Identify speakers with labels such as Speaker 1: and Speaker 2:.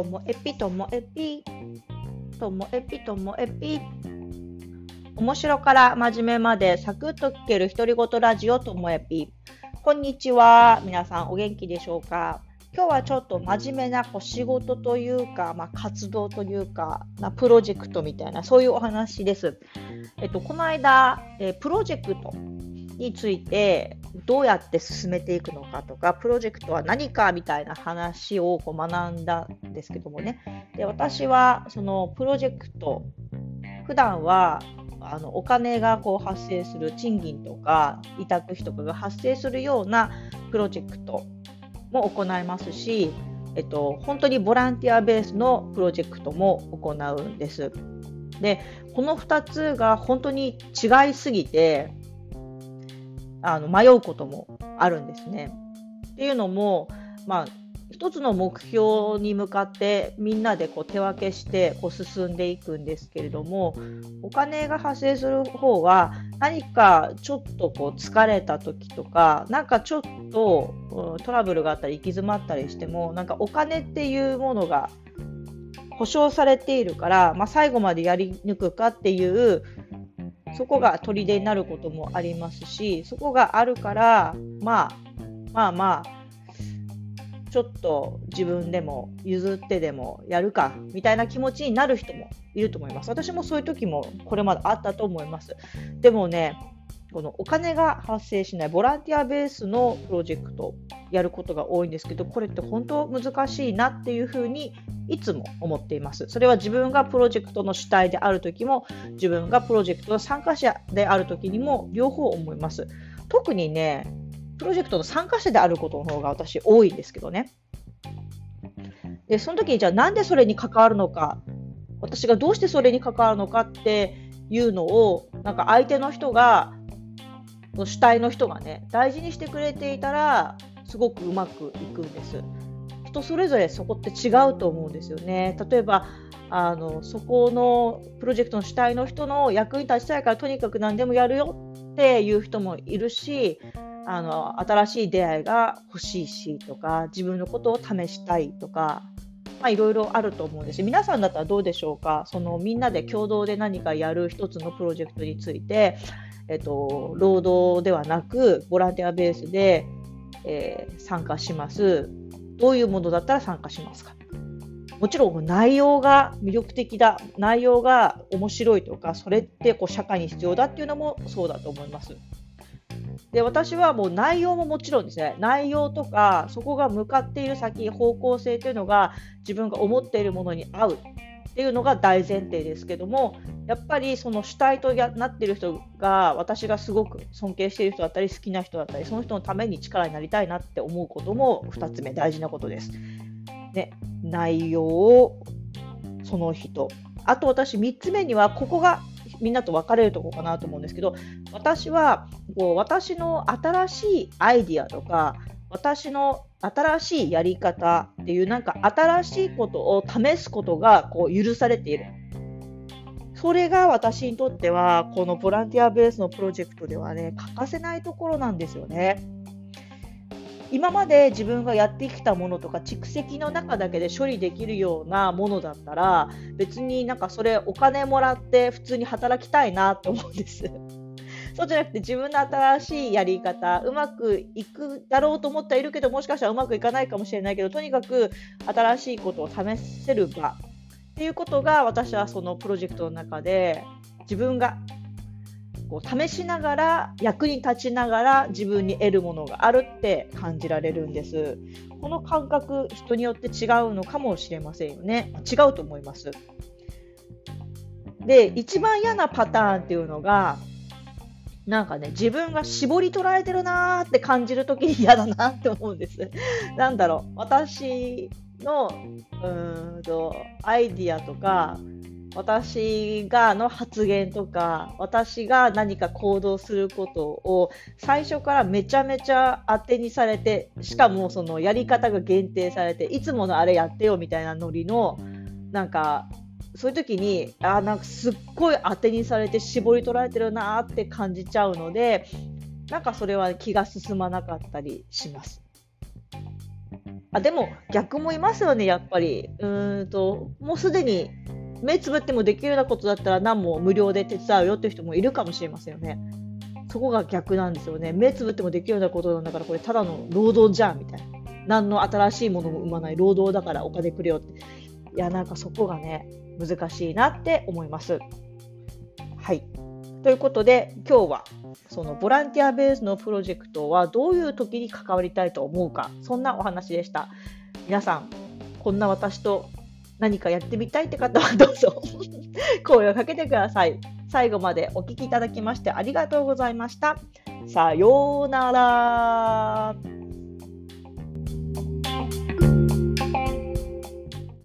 Speaker 1: ともえぴともえぴともえぴともえぴ面白から真面目までサクッと聞ける独り言ラジオともえぴこんにちは皆さんお元気でしょうか？今日はちょっと真面目なこう仕事というか、まあ、活動というかなプロジェクトみたいなそういうお話です。えっと、この間、えプロジェクトについてどうやって進めていくのかとかプロジェクトは何かみたいな話をこう学んだんですけどもねで私はそのプロジェクト普段はあのお金がこう発生する賃金とか委託費とかが発生するようなプロジェクトも行いますし、えっと、本当にボランティアベースのプロジェクトも行うんです。でこの2つが本当に違いすぎてあの迷うこともあるんですね。っていうのも、まあ、一つの目標に向かってみんなでこう手分けしてこう進んでいくんですけれどもお金が発生する方は何かちょっとこう疲れた時とかなんかちょっとトラブルがあったり行き詰まったりしてもなんかお金っていうものが保証されているから、まあ、最後までやり抜くかっていうそこが砦になることもありますしそこがあるからまあまあまあちょっと自分でも譲ってでもやるかみたいな気持ちになる人もいると思います。私もそういう時もこれまであったと思います。でもね、このお金が発生しないボランティアベースのプロジェクトやることが多いんですけどこれって本当難しいなっていうふうにいつも思っています。それは自分がプロジェクトの主体である時も自分がプロジェクトの参加者である時にも両方思います。特にねプロジェクトの参加者であることの方が私多いんですけどね。で、その時にじゃあなんでそれに関わるのか、私がどうしてそれに関わるのかっていうのを、なんか相手の人が、主体の人がね、大事にしてくれていたら、すごくうまくいくんです。人それぞれそこって違うと思うんですよね。例えば、あのそこのプロジェクトの主体の人の役に立ちたいからとにかく何でもやるよっていう人もいるしあの新しい出会いが欲しいしとか自分のことを試したいとかまあ、いろいろあると思うんです皆さんだったらどうでしょうか？そのみんなで共同で何かやる一つのプロジェクトについて、えっと、労働ではなくボランティアベースで、えー、参加します。どういうものだったら参加しますか。もちろん内容が魅力的だ内容が面白いとかそれってこう社会に必要だっていうのもそうだと思います。で私はもう内容ももちろんですね。内容とかそこが向かっている先方向性というのが自分が思っているものに合う。っていうのが大前提ですけどもやっぱりその主体となってる人が私がすごく尊敬している人だったり好きな人だったりその人のために力になりたいなって思うことも2つ目大事なことです。ね、内容をその人あと私3つ目にはここがみんなと分かれるとこかなと思うんですけど私はこう私の新しいアイディアとか私の新しいやり方っていうなんか新しいことを試すことがこう許されている。それが私にとってはこのボランティアベースのプロジェクトではね欠かせないところなんですよね。今まで自分がやってきたものとか蓄積の中だけで処理できるようなものだったら別になんかそれお金もらって普通に働きたいなと思うんです。そうじゃなくて自分の新しいやり方うまくいくだろうと思ってはいるけどもしかしたらうまくいかないかもしれないけどとにかく新しいことを試せる場っていうことが私はそのプロジェクトの中で自分がこう試しながら役に立ちながら自分に得るものがあるって感じられるんです。この感覚人によって違うのかもしれませんよね。違うと思います。で一番嫌なパターンっていうのがなんかね自分が絞り取られてるなーって感じる時に嫌だなって思うんです。なんだろう私のうんとアイディアとか私がの発言とか私が何か行動することを最初からめちゃめちゃ当てにされてしかもそのやり方が限定されていつものあれやってよみたいなノリのなんかそういう時にあなんかすっごい当てにされて絞り取られてるなって感じちゃうのでなんかそれは気が進まなかったりします。あでも逆もいますよね、やっぱり。うんともうすでに目つぶってもできるようなことだったら何も無料で手伝うよっていう人もいるかもしれませんよね。そこが逆なんですよね。目つぶってもできるようなことなんだからこれただの労働じゃんみたいな。何の新しいものも生まない労働だからお金くれよって。いや、なんかそこがね、難しいなって思います。はい。ということで、今日はそのボランティアベースのプロジェクトはどういう時に関わりたいと思うか、そんなお話でした。皆さん、こんな私と何かやってみたいって方はどうぞ 声をかけてください。最後までお聴きいただきましてありがとうございました。さようなら。